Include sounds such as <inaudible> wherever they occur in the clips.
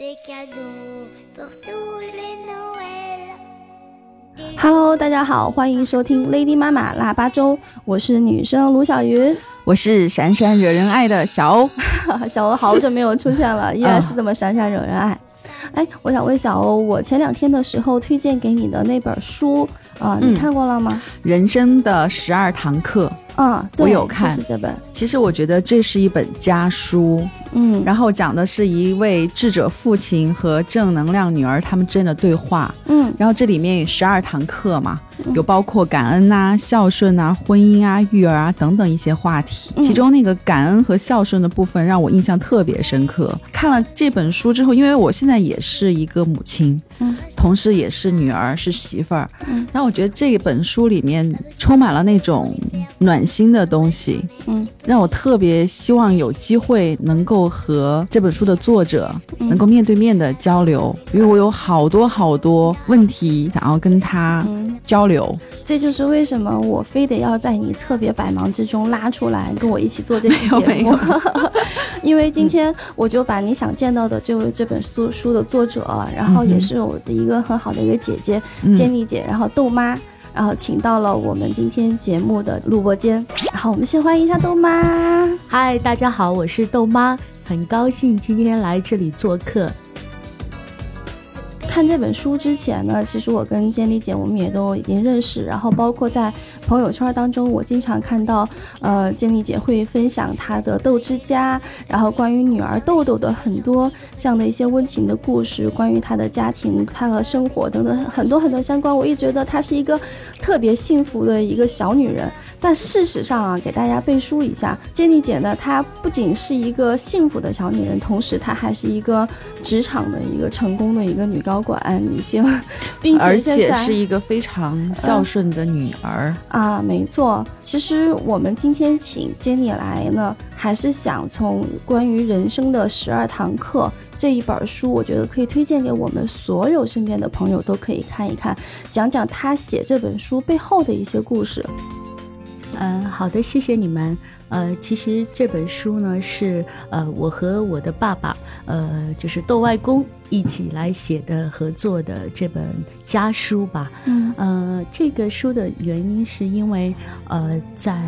des cadeaux pour tous les Noëls. Hello，大家好，欢迎收听 Lady 妈妈腊八粥，我是女生卢小云。我是闪闪惹人爱的小欧，<laughs> 小欧好久没有出现了，<laughs> 依然是这么闪闪惹人爱。哎，我想问小欧，我前两天的时候推荐给你的那本书啊、你嗯看过了吗？人生的十二堂课。啊，对，我有看就是这本。其实我觉得这是一本家书，嗯，然后讲的是一位智者父亲和正能量女儿他们之间的对话。嗯然后这里面有十二堂课嘛，嗯有包括感恩呐、孝顺啊、婚姻啊、育儿啊等等一些话题。嗯其中那个感恩和孝顺的部分让我印象特别深刻。看了这本书之后，因为我现在也是一个母亲，嗯同时也是女儿，是媳妇儿。嗯然后我觉得这本书里面充满了那种暖心的东西，嗯。让我特别希望有机会能够和这本书的作者嗯。能够面对面的交流，因为我有好多好多问题想要跟他嗯，交流。这就是为什么我非得要在你特别百忙之中拉出来跟我一起做这期节目。没有。没有，因为今天我就把你想见到的这位这本书书的作者，然后也是我的一个很好的一个姐姐嗯。Jenny 姐，然后豆妈。然后请到了我们今天节目的录播间，然后我们先欢迎一下豆妈。嗨，大家好，我是豆妈，很高兴今天来这里做客。看这本书之前呢，其实我跟建立姐我们也都已经认识，然后包括在朋友圈当中，我经常看到，呃，建丽姐会分享她的豆之家，然后关于女儿豆豆的很多这样的一些温情的故事，关于她的家庭、她和生活等等很多很多相关。我一直觉得她是一个特别幸福的一个小女人，但事实上啊，给大家背书一下，建丽姐呢，她不仅是一个幸福的小女人，同时她还是一个职场的一个成功的一个女高管女性，并且 <laughs> 而且是一个非常孝顺的女儿。啊，啊没错。其实我们今天请 Jenny 来呢，还是想从关于人生的十二堂课这一本书，我觉得可以推荐给我们所有身边的朋友都可以看一看，讲讲他写这本书背后的一些故事。嗯、好的，谢谢你们。呃，其实这本书呢是呃我和我的爸爸，呃就是窦外公一起来写的合作的这本家书吧。嗯呃，这个书的原因是因为，呃，在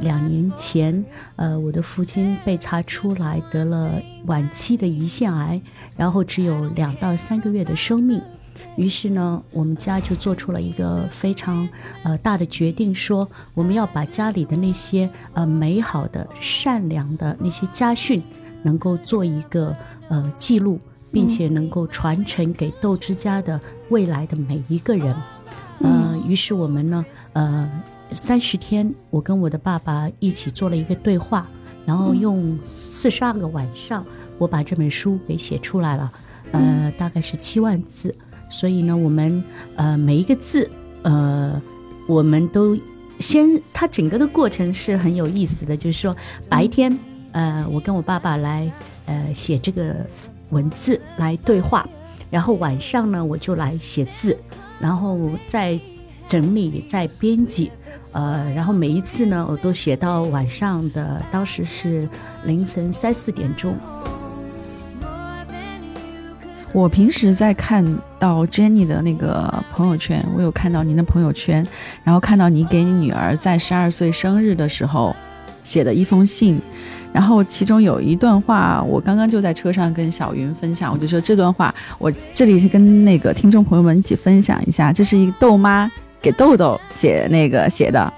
两年前，呃，我的父亲被查出来得了晚期的胰腺癌，然后只有两到三个月的生命。于是呢，我们家就做出了一个非常呃大的决定，说我们要把家里的那些呃美好的、善良的那些家训，能够做一个呃记录，并且能够传承给豆之家的未来的每一个人。呃，于是我们呢，呃，三十天，我跟我的爸爸一起做了一个对话，然后用四十二个晚上，我把这本书给写出来了，呃，大概是七万字，所以呢，我们呃每一个字，呃，我们都先，它整个的过程是很有意思的，就是说白天，呃，我跟我爸爸来呃写这个文字来对话，然后晚上呢，我就来写字，然后再整理、再编辑，呃，然后每一次呢，我都写到晚上的，当时是凌晨三四点钟。我平时在看到 Jenny 的那个朋友圈，我有看到您的朋友圈，然后看到你给你女儿在十二岁生日的时候写的一封信，然后其中有一段话，我刚刚就在车上跟小云分享，我就说这段话，我这里是跟那个听众朋友们一起分享一下，这是一个豆妈给豆豆写那个写的。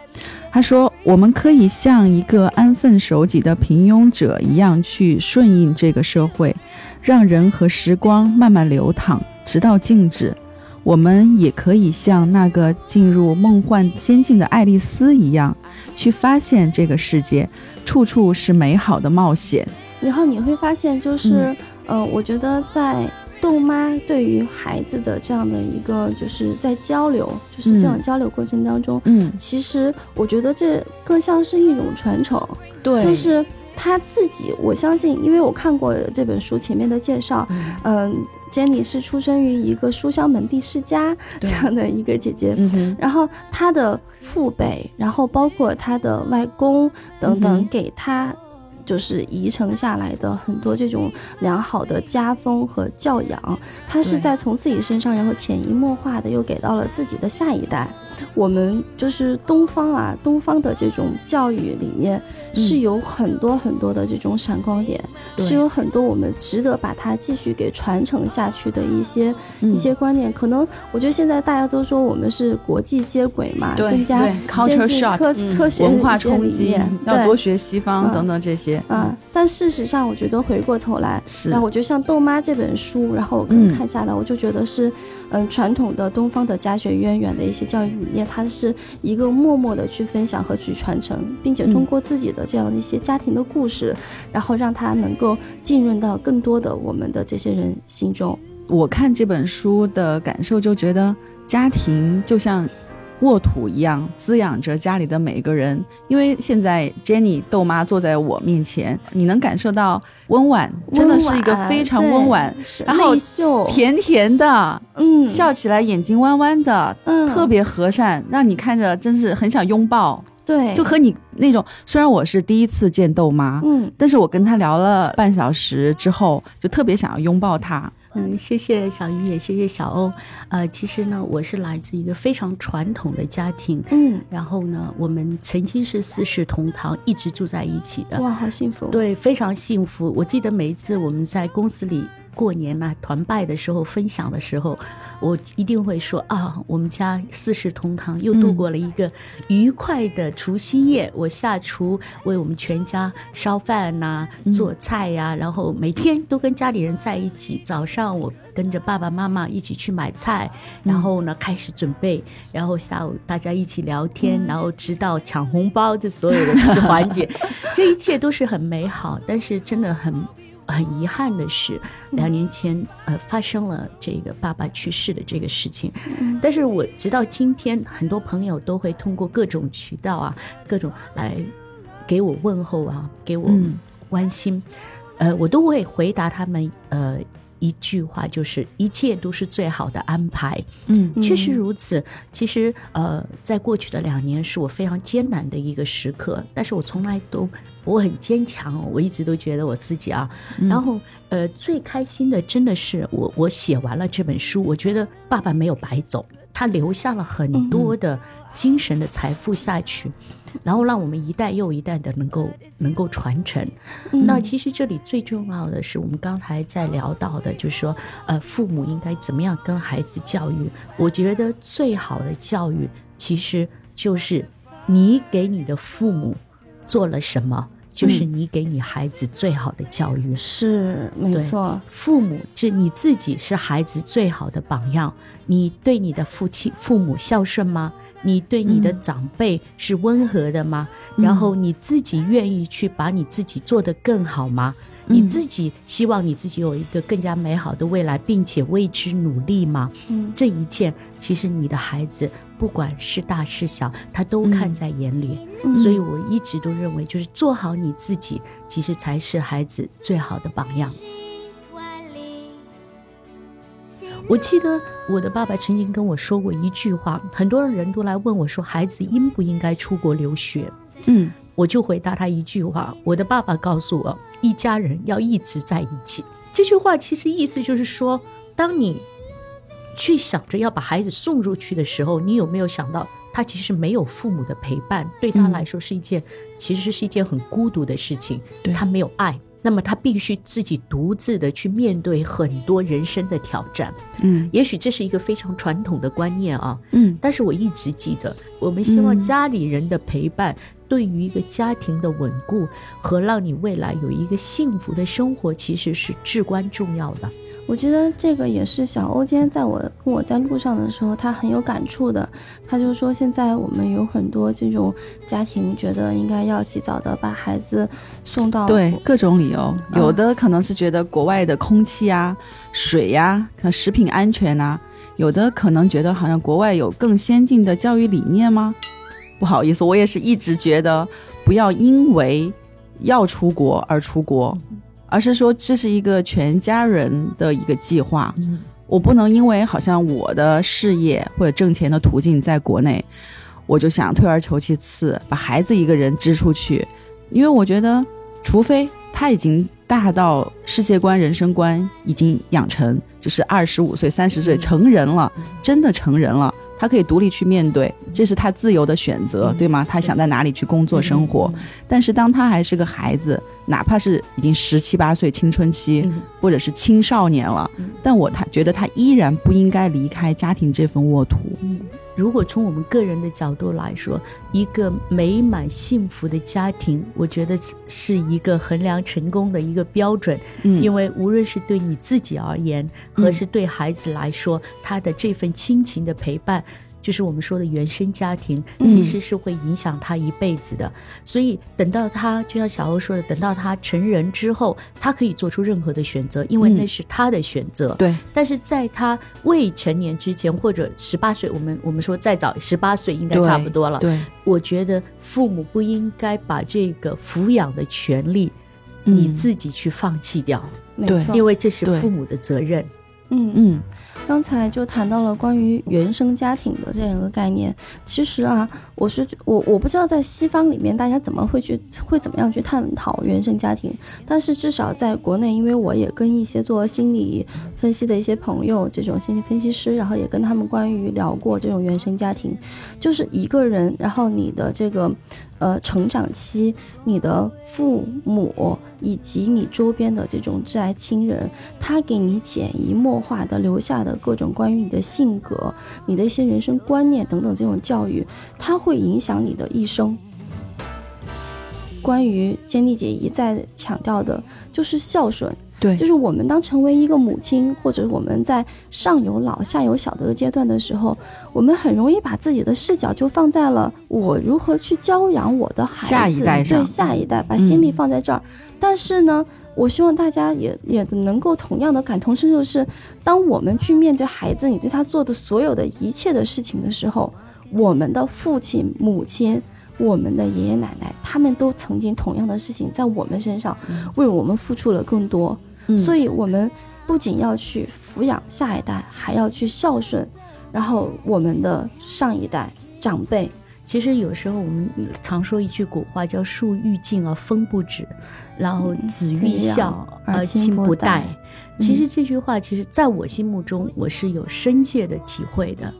他说：“我们可以像一个安分守己的平庸者一样去顺应这个社会，让人和时光慢慢流淌，直到静止。我们也可以像那个进入梦幻仙境的爱丽丝一样，去发现这个世界，处处是美好的冒险。然后你会发现，就是，呃，我觉得在豆妈对于孩子的这样的一个，就是在交流，就是这种嗯。交流过程当中，嗯，其实我觉得这更像是一种传承，对。就是他自己，我相信，因为我看过这本书前面的介绍，嗯。嗯，Jenny 是出生于一个书香门第世家这样的一个姐姐，嗯，然后她的父辈，然后包括她的外公等等，嗯给她就是遗承下来的很多这种良好的家风和教养，他是在从自己身上，然后潜移默化的又给到了自己的下一代。我们就是东方啊，东方的这种教育里面是有很多很多的这种闪光点，对。是有很多我们值得把它继续给传承下去的一些、嗯。一些观念。可能我觉得现在大家都说我们是国际接轨嘛，对更加先进科、嗯科学文化冲击，要多学西方嗯。等等这些。啊、但事实上，我觉得回过头来，是。那我觉得像《豆妈》这本书，然后我可能嗯。看下来，我就觉得是，嗯，传统的东方的家学渊源的一些教育理念，它是一个默默的去分享和去传承，并且嗯通过自己的这样的一些家庭的故事，然后让它能够浸润到更多的我们的这些人心中。我看这本书的感受就觉得，家庭就像沃土一样滋养着家里的每一个人。因为现在 Jenny 豆妈坐在我面前，你能感受到温婉，真的是一个非常温婉，然后，甜甜的，嗯，笑起来眼睛弯弯的，嗯特别和善，让你看着真是很想拥抱。对，就和你那种，虽然我是第一次见豆妈，嗯但是我跟她聊了半小时之后，就特别想要拥抱她。嗯，谢谢小鱼，也谢谢小欧。呃，其实呢，我是来自一个非常传统的家庭，嗯，然后呢，我们曾经是四世同堂，一直住在一起的。哇，好幸福，，对，非常幸福。我记得每一次我们在公司里过年呐、团拜的时候分享的时候，我一定会说啊，我们家四世同堂又度过了一个愉快的除夕夜。我下厨为我们全家烧饭呐、做菜呀、然后每天都跟家里人在一起。早上我跟着爸爸妈妈一起去买菜，然后呢开始准备，然后下午大家一起聊天，然后直到抢红包这所有的环节，<laughs> 这一切都是很美好。但是真的很很遗憾的是，两年前呃发生了这个爸爸去世的这个事情。嗯。但是我直到今天，很多朋友都会通过各种渠道啊，各种来给我问候啊，给我嗯。关心，呃，我都会回答他们呃一句话，就是一切都是最好的安排。嗯确实如此。其实，呃，在过去的两年是我非常艰难的一个时刻，但是我从来都我很坚强哦，我一直都觉得我自己啊。然后，呃，最开心的真的是我我写完了这本书，我觉得爸爸没有白走，他留下了很多的精神的财富下去，然后让我们一代又一代的能够能够传承。嗯那其实这里最重要的是，我们刚才在聊到的，就是说，呃，父母应该怎么样跟孩子教育？我觉得最好的教育，其实就是你给你的父母做了什么，就是你给你孩子最好的教育。是没错，父母是你自己是孩子最好的榜样。你对你的父亲、父母孝顺吗？你对你的长辈是温和的吗？然后你自己愿意去把你自己做得更好吗？你自己希望你自己有一个更加美好的未来，并且为之努力吗？嗯这一切其实你的孩子不管是大是小，他都看在眼里。嗯所以我一直都认为，就是做好你自己，其实才是孩子最好的榜样。我记得我的爸爸曾经跟我说过一句话，很多人都来问我说，孩子应不应该出国留学？嗯我就回答他一句话：我的爸爸告诉我，一家人要一直在一起。这句话其实意思就是说，当你去想着要把孩子送出去的时候，你有没有想到，他其实没有父母的陪伴，对他嗯来说是一件、其实是一件很孤独的事情。对他没有爱，那么他必须自己独自的去面对很多人生的挑战。嗯也许这是一个非常传统的观念啊，嗯但是我一直记得，我们希望嗯家里人的陪伴，对于一个家庭的稳固和让你未来有一个幸福的生活，其实是至关重要的。我觉得这个也是小欧今天在我跟我在路上的时候，他很有感触的。他就说，现在我们有很多这种家庭，觉得应该要及早的把孩子送到对，各种理由，嗯有的可能是觉得国外的空气啊、水呀、可能食品安全啊，有的可能觉得好像国外有更先进的教育理念吗？不好意思，我也是一直觉得不要因为要出国而出国，而是说这是一个全家人的一个计划。嗯，我不能因为好像我的事业或者挣钱的途径在国内，我就想退而求其次，把孩子一个人支出去，因为我觉得除非他已经大到世界观、人生观已经养成，就是二十五岁、三十岁嗯成人了，嗯真的成人了。他可以独立去面对，这是他自由的选择，嗯对吗？他想在哪里去工作、生活。嗯但是当他还是个孩子，哪怕是已经十七八岁青春期，嗯或者是青少年了，嗯但我他觉得他依然不应该离开家庭这份沃土。嗯，如果从我们个人的角度来说，一个美满幸福的家庭，我觉得是一个衡量成功的一个标准。嗯因为无论是对你自己而言，还是对孩子来说，他的这份亲情的陪伴。就是我们说的原生家庭，嗯其实是会影响他一辈子的。所以等到他，就像小欧说的，等到他成人之后，他可以做出任何的选择，因为嗯那是他的选择。对，但是在他未成年之前，或者十八岁，我们我们说再早十八岁应该差不多了。对，我觉得父母不应该把这个抚养的权利嗯你自己去放弃掉，对没错，因为这是父母的责任。嗯嗯刚才就谈到了关于原生家庭的这样一个概念。其实啊，我是我我不知道在西方里面大家怎么会去会怎么样去探讨原生家庭，但是至少在国内，因为我也跟一些做心理分析的一些朋友，这种心理分析师，然后也跟他们关于聊过这种原生家庭，就是一个人，然后你的这个呃成长期，你的父母以及你周边的这种挚爱亲人，他给你潜移默化的留下的各种关于你的性格、你的一些人生观念等等这种教育，它会影响你的一生。关于坚蒂姐一再强调的，就是孝顺，对，就是我们当成为一个母亲，或者我们在上有老下有小的阶段的时候，我们很容易把自己的视角就放在了我如何去教养我的孩子，下一代上对下一代，把心力嗯放在这儿。但是呢，我希望大家也也能够同样的感同身受是，当我们去面对孩子，你对他做的所有的一切的事情的时候，我们的父亲、母亲。我们的爷爷奶奶，他们都曾经同样的事情在我们身上为我们付出了更多，所以以我们不仅要去抚养下一代，还要去孝顺，然后我们的上一代长辈。其实有时候我们常说一句古话叫“树欲静而风不止”，然后嗯子子欲欲孝养而而亲不待待。其实这句话，其实在我心目中，我是有深切的体会的。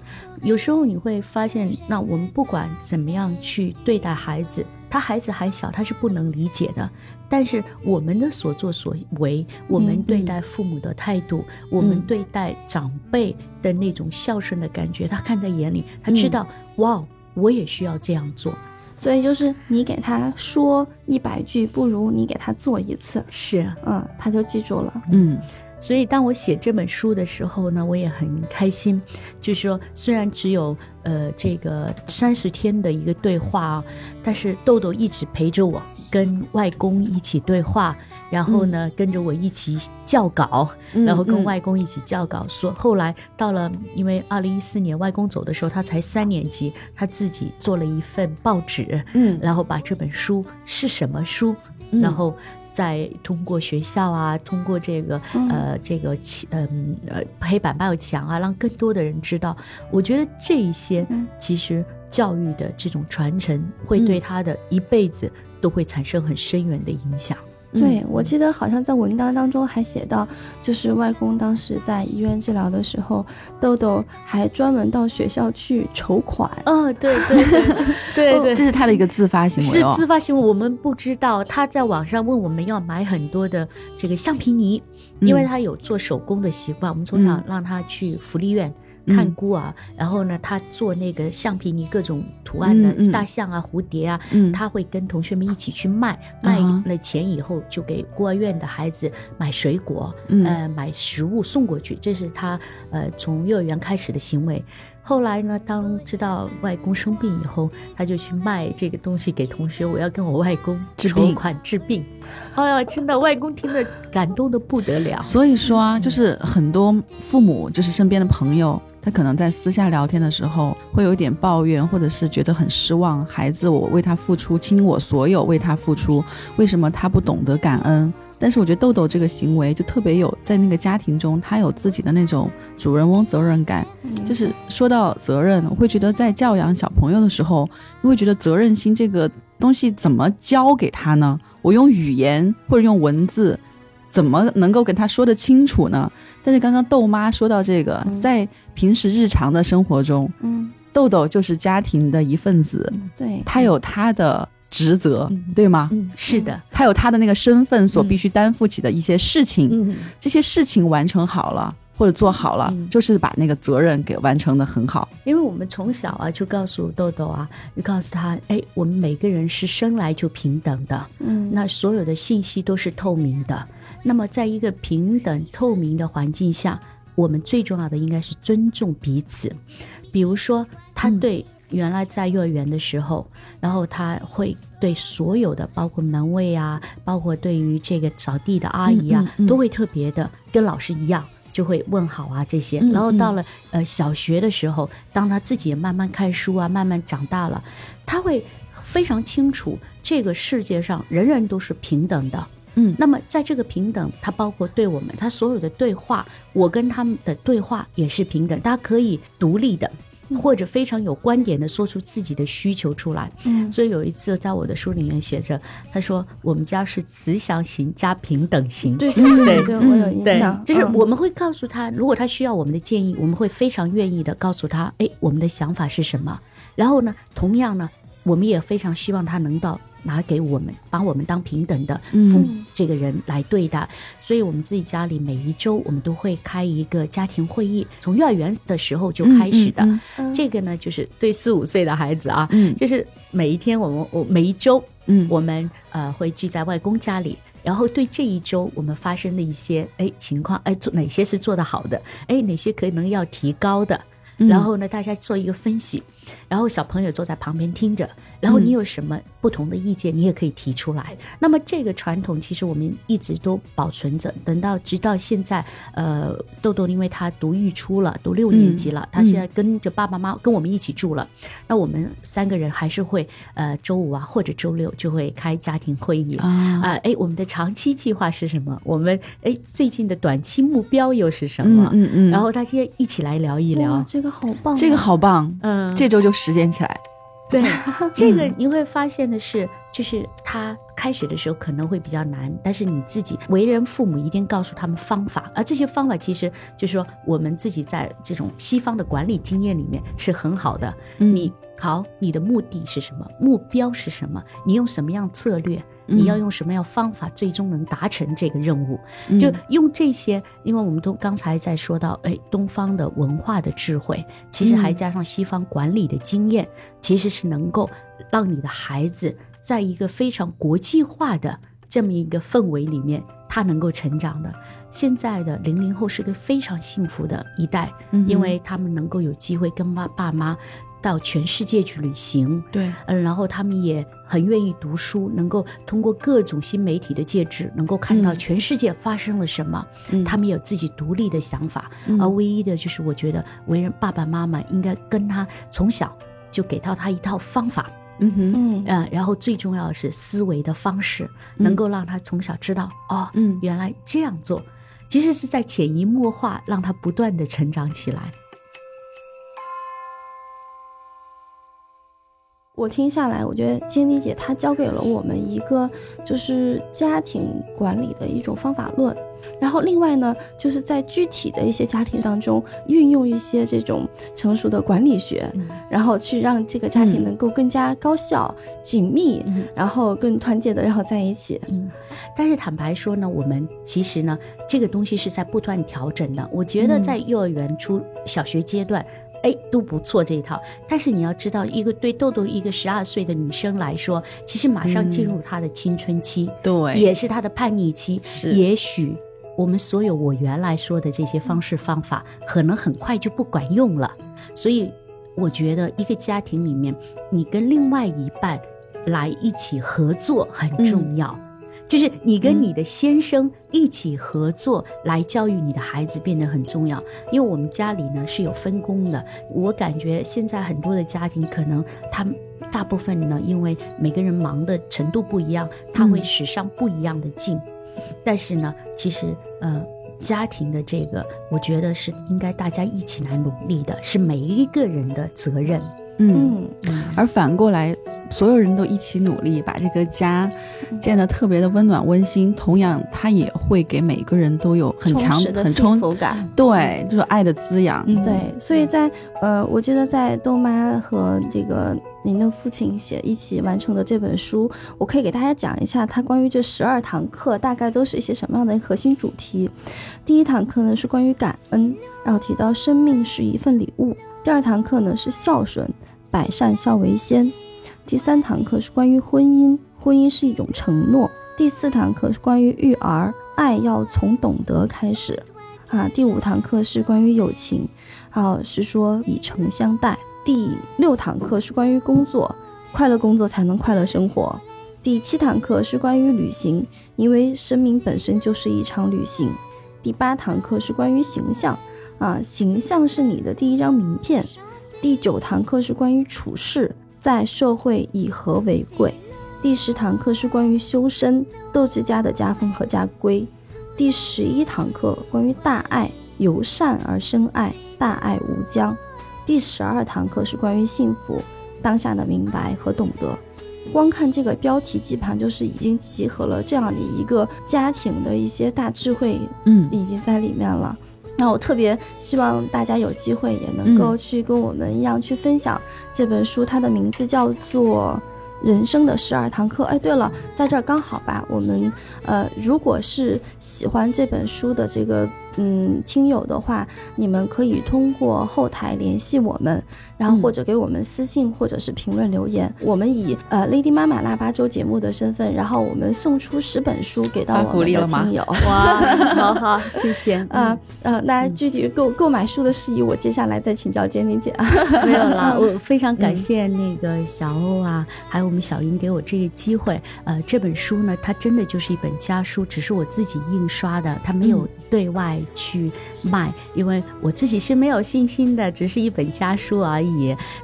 有时候你会发现，那我们不管怎么样去对待孩子，他孩子还小，他是不能理解的。但是我们的所作所为，我们嗯对嗯待父母的态度，我们嗯对待长辈的那种孝顺的感觉，他看在眼里，他知嗯道，哇，我也需要这样做。所以就是你给他说一百句，不如你给他做一次，是，嗯，他就记住了。嗯所以当我写这本书的时候呢，我也很开心。就是说，虽然只有呃这个三十天的一个对话啊，但是豆豆一直陪着我，跟外公一起对话，然后呢、跟着我一起校稿，嗯然后跟外公一起校稿。说后来到了，因为二零一四年外公走的时候，他才三年级，他自己做了一份报纸，嗯然后把这本书是什么书，嗯然后再通过学校啊，通过这个、嗯呃这个其嗯呃黑板报墙啊，让更多的人知道。我觉得这一些嗯其实教育的这种传承，会对嗯他的一辈子都会产生很深远的影响。对，我记得好像在文章当中还写到，就是外公当时在医院治疗的时候，豆豆还专门到学校去筹款。哦，对对对 <laughs> 对对这是他的一个自发行为是哦。自发行为，我们不知道。他在网上问我们要买很多的这个橡皮泥，因为嗯他有做手工的习惯。我们从小嗯让他去福利院。嗯看孤儿，然后呢，他做那个橡皮泥各种图案的大象啊、蝴蝶啊，嗯他会跟同学们一起去卖，卖啊了钱以后就给孤儿院的孩子买水果，嗯呃，买食物送过去，这是他呃从幼儿园开始的行为。后来呢，当知道外公生病以后，他就去卖这个东西给同学，我要跟我外公筹款治病。哎呀，真的，外公听了感动的不得了。所以说啊，就是很多父母，就是身边的朋友，他可能在私下聊天的时候，会有一点抱怨，或者是觉得很失望。孩子，我为他付出，倾我所有为他付出，为什么他不懂得感恩？但是我觉得豆豆这个行为就特别有，在那个家庭中，他有自己的那种主人翁责任感。就是说到责任，我会觉得在教养小朋友的时候，你会觉得责任心这个东西怎么教给他呢？我用语言或者用文字，怎么能够跟他说得清楚呢？但是刚刚豆妈说到这个，嗯。在平时日常的生活中，嗯，豆豆就是家庭的一份子，对，他有他的职责，嗯。对吗？嗯，是的，他有他的那个身份所嗯。必须担负起的一些事情，嗯。这些事情完成好了或者做好了，嗯。就是把那个责任给完成的很好。因为我们从小啊就告诉豆豆啊，就告诉他，哎，我们每个人是生来就平等的，嗯，那所有的信息都是透明的。那么，在一个平等透明的环境下，我们最重要的应该是尊重彼此。比如说，他嗯对原来在幼儿园的时候，然后他会对所有的，包括门卫啊，包括对于这个扫地的阿姨啊，嗯嗯嗯都会特别的跟老师一样。就会问好啊这些，嗯然后到了呃小学的时候，当他自己也慢慢看书啊，慢慢长大了，他会非常清楚这个世界上人人都是平等的。嗯。那么在这个平等，它包括对我们，它所有的对话，我跟他们的对话也是平等，大家可以独立的。或者非常有观点的说出自己的需求出来，嗯。所以有一次在我的书里面写着，他说我们家是慈祥型加平等型，对对对对。对，我有印象，，就是嗯我们会告诉他，如果他需要我们的建议，我们会非常愿意的告诉他，哎，我们的想法是什么。然后呢，同样呢，我们也非常希望他能到拿给我们，把我们当平等的父母嗯这个人来对待。所以我们自己家里每一周我们都会开一个家庭会议，从幼儿园的时候就开始的。嗯嗯。这个呢，就是对四五岁的孩子啊，嗯。就是每一天我们我每一周嗯。我们呃会聚在外公家里，然后对这一周我们发生的一些哎情况，哎做哪些是做得好的，哎哪些可能要提高的，嗯。然后呢大家做一个分析，然后小朋友坐在旁边听着，然后你有什么不同的意见，你也可以提出来。那么这个传统其实我们一直都保存着，等到直到现在，呃，豆豆因为他读育初了，读六年级了，他现在跟着爸爸妈妈跟我们一起住了，那我们三个人还是会呃周五啊或者周六就会开家庭会议。啊啊，哎，我们的长期计划是什么？我们哎最近的短期目标又是什么？嗯嗯，然后大家一起来聊一聊，。这个好棒啊，这个好棒，嗯，这周就实践起来。对，<laughs> 这个你会发现的是，就是他开始的时候可能会比较难，但是你自己为人父母一定告诉他们方法，而这些方法其实就是说我们自己在这种西方的管理经验里面是很好的。嗯你好，你的目的是什么？目标是什么？你用什么样策略？嗯你要用什么样方法，最终能达成这个任务？嗯就用这些，因为我们都刚才在说到，哎，东方的文化的智慧，其实还嗯加上西方管理的经验，其实是能够让你的孩子在一个非常国际化的这么一个氛围里面，他能够成长的。现在的零零后是个非常幸福的一代，嗯因为他们能够有机会跟爸爸妈到全世界去旅行，对，嗯，然后他们也很愿意读书，能够通过各种新媒体的介质，能够看到嗯。全世界发生了什么。嗯。他们有自己独立的想法，嗯。而唯一的就是我觉得为人爸爸妈妈应该跟他从小就给到他一套方法，嗯哼，嗯。呃，然后最重要的是思维的方式，嗯。能够让他从小知道哦，嗯。原来这样做，其实是在潜移默化让他不断的成长起来。我听下来，我觉得坚妮姐她教给了我们一个就是家庭管理的一种方法论。然后另外呢，就是在具体的一些家庭当中，运用一些这种成熟的管理学，嗯然后去让这个家庭嗯能够更加高效、紧密，嗯然后更团结的，然后在一起。嗯，但是坦白说呢，我们其实呢，这个东西是在不断调整的。我觉得嗯在幼儿园、初小学阶段。哎，都不错这一套，但是你要知道，一个对豆豆一个十二岁的女生来说，其实马上进入她的青春期，对，也是她的叛逆期。是也许我们所有我原来说的这些方式方法，可能很快就不管用了。所以，我觉得一个家庭里面，你跟另外一半来一起合作很重要。就是你跟你的先生一起合作来教育你的孩子变得很重要，因为我们家里呢是有分工的。我感觉现在很多的家庭可能他们大部分呢，因为每个人忙的程度不一样，他会嗯使上不一样的劲。但是呢，其实呃，家庭的这个，我觉得是应该大家一起来努力的，是每一个人的责任。嗯。嗯而反过来，所有人都一起努力，把这个家建得特别的温暖温馨。同样，它也会给每个人都有很强很充福感。对，就是爱的滋养。嗯对，所以在呃，我觉得在豆妈和这个您的父亲写一起完成的这本书，我可以给大家讲一下，它关于这十二堂课大概都是一些什么样的核心主题。第一堂课呢是关于感恩，然后提到生命是一份礼物。第二堂课呢是孝顺，百善孝为先。第三堂课是关于婚姻，婚姻是一种承诺。第四堂课是关于育儿，爱要从懂得开始。啊，第五堂课是关于友情，啊是说以诚相待。第六堂课是关于工作，快乐工作才能快乐生活。第七堂课是关于旅行，因为生命本身就是一场旅行。第八堂课是关于形象，啊，形象是你的第一张名片。第九堂课是关于处事，在社会以和为贵。第十堂课是关于修身，斗志家的家风和家规。第十一堂课关于大爱，由善而生爱，大爱无疆。第十二堂课是关于幸福，当下的明白和懂得。光看这个标题基本上就是已经集合了这样的一个家庭的一些大智慧，嗯已经在里面了。那我特别希望大家有机会也能够去跟我们一样去分享这本书，它的名字叫做《人生的十二堂课》。哎，对了，在这儿刚好吧，我们呃，如果是喜欢这本书的这个嗯听友的话，你们可以通过后台联系我们，然后嗯或者给我们私信或者是评论留言，我们以呃 Lady 妈妈腊八粥节目的身份，然后我们送出十本书给到我们的福利了吗听友。<laughs> 哇，好好，谢谢。呃呃，那具体购购买书的事宜，我接下来再请教坚玲姐啊。没有啦，<laughs> 我非常感谢那个小欧啊，还有我们小云给我这个机会。呃，这本书呢，它真的就是一本家书，只是我自己印刷的，它没有对外去卖，因为我自己是没有信心的，只是一本家书而已。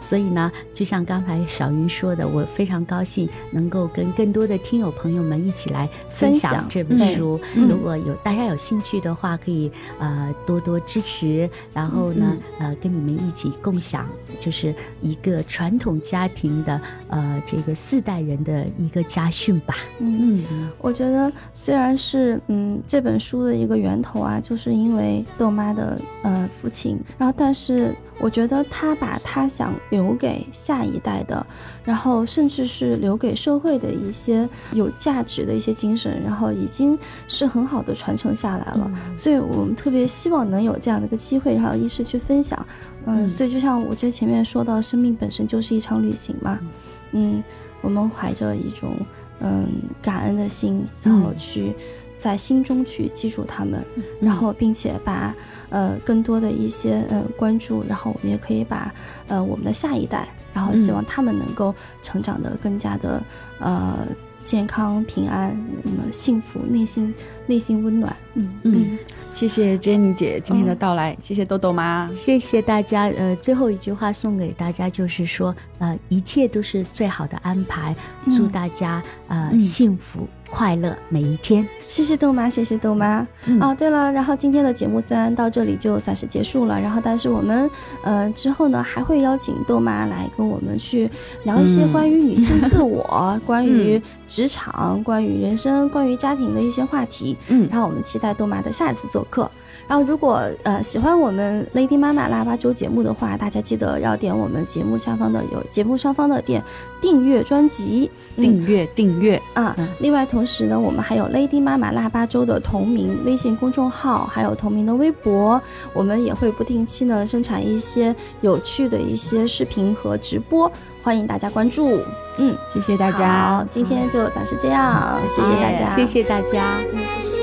所以呢，就像刚才小云说的，我非常高兴能够跟更多的听友朋友们一起来分分享享这本书。嗯如果有大家有兴趣的话，可以呃多多支持，然后呢、呃跟你们一起共享，就是一个传统家庭的呃这个四代人的一个家训吧。嗯，嗯我觉得虽然是嗯这本书的一个源头啊，就是因为豆妈的呃父亲，然后但是我觉得他把他想留给下一代的，然后甚至是留给社会的一些有价值的一些精神，然后已经是很好的传承下来了。所以我们特别希望能有这样的一个机会，然后一是去分享，嗯，嗯。所以就像我这前面说到，生命本身就是一场旅行嘛，嗯，我们怀着一种嗯感恩的心，然后去在心中去记住他们，然后并且把呃更多的一些呃关注，然后我们也可以把呃我们的下一代，然后希望他们能够成长得更加的呃健康、平安、那么幸福，内心内心温暖，嗯嗯，谢谢 Jenny 姐今天的到来，谢谢豆豆妈。谢谢大家。呃，最后一句话送给大家，就是说，呃，一切都是最好的安排，祝大家呃、嗯幸福快乐每一天。谢谢豆妈，谢谢豆妈。嗯哦，对了，然后今天的节目虽然到这里就暂时结束了，然后但是我们呃之后呢还会邀请豆妈来跟我们去聊一些嗯关于女性自我、<laughs> 关于职场、关于人生、关于家庭的一些话题。嗯然后我们期待豆妈的下一次做客。然后，如果呃喜欢我们 Lady 妈妈腊八粥节目的话，大家记得要点我们节目下方的有节目上方的点订阅专辑，嗯订阅订阅，啊嗯，另外同时呢，我们还有 Lady 妈妈腊八粥的同名微信公众号，还有同名的微博，我们也会不定期呢生产一些有趣的一些视频和直播，欢迎大家关注。嗯，谢谢大家。好家，今天就暂时这样，谢谢大家，谢谢大家。嗯谢谢